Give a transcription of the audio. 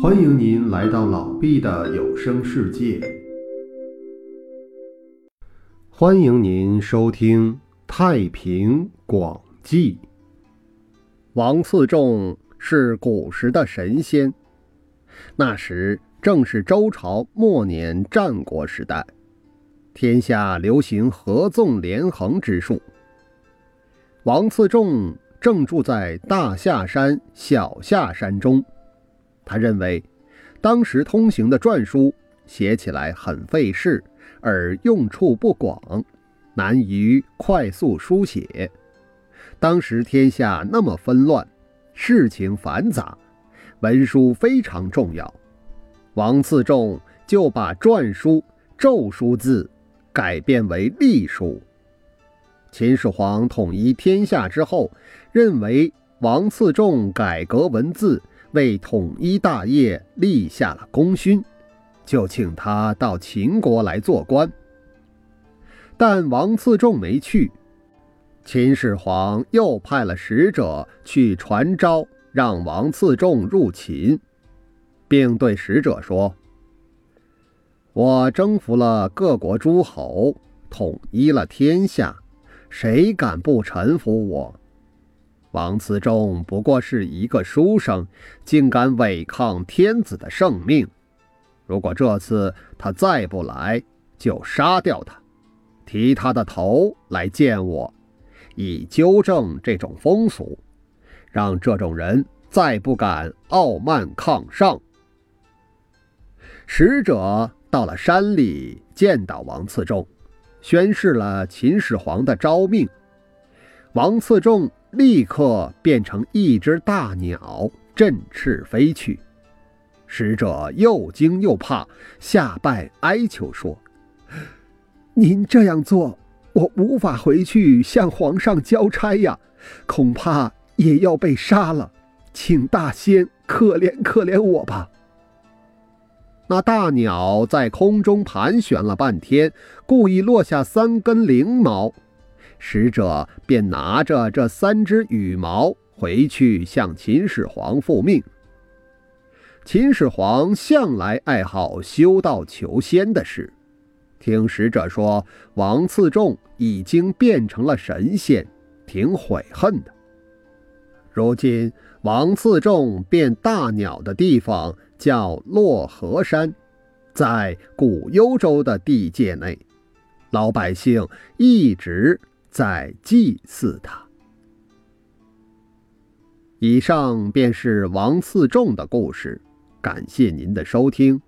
欢迎您来到老毕的有声世界。欢迎您收听《太平广记》。王次仲是古时的神仙，那时正是周朝末年战国时代，天下流行合纵连横之术。王次仲正住在大夏山、小夏山中。他认为，当时通行的篆书写起来很费事，而用处不广，难于快速书写。当时天下那么纷乱，事情繁杂，文书非常重要。王次仲就把篆书咒书字改变为隶书。秦始皇统一天下之后，认为王次仲改革文字。为统一大业立下了功勋，就请他到秦国来做官。但王次仲没去，秦始皇又派了使者去传召，让王次仲入秦，并对使者说：“我征服了各国诸侯，统一了天下，谁敢不臣服我？”王次仲不过是一个书生，竟敢违抗天子的圣命。如果这次他再不来，就杀掉他，提他的头来见我，以纠正这种风俗，让这种人再不敢傲慢抗上。使者到了山里，见到王次仲，宣示了秦始皇的诏命。王次仲。立刻变成一只大鸟，振翅飞去。使者又惊又怕，下拜哀求说：“您这样做，我无法回去向皇上交差呀，恐怕也要被杀了。请大仙可怜可怜我吧。”那大鸟在空中盘旋了半天，故意落下三根翎毛。使者便拿着这三只羽毛回去向秦始皇复命。秦始皇向来爱好修道求仙的事，听使者说王次仲已经变成了神仙，挺悔恨的。如今王次仲变大鸟的地方叫洛河山，在古幽州的地界内，老百姓一直。在祭祀他。以上便是王次仲的故事，感谢您的收听。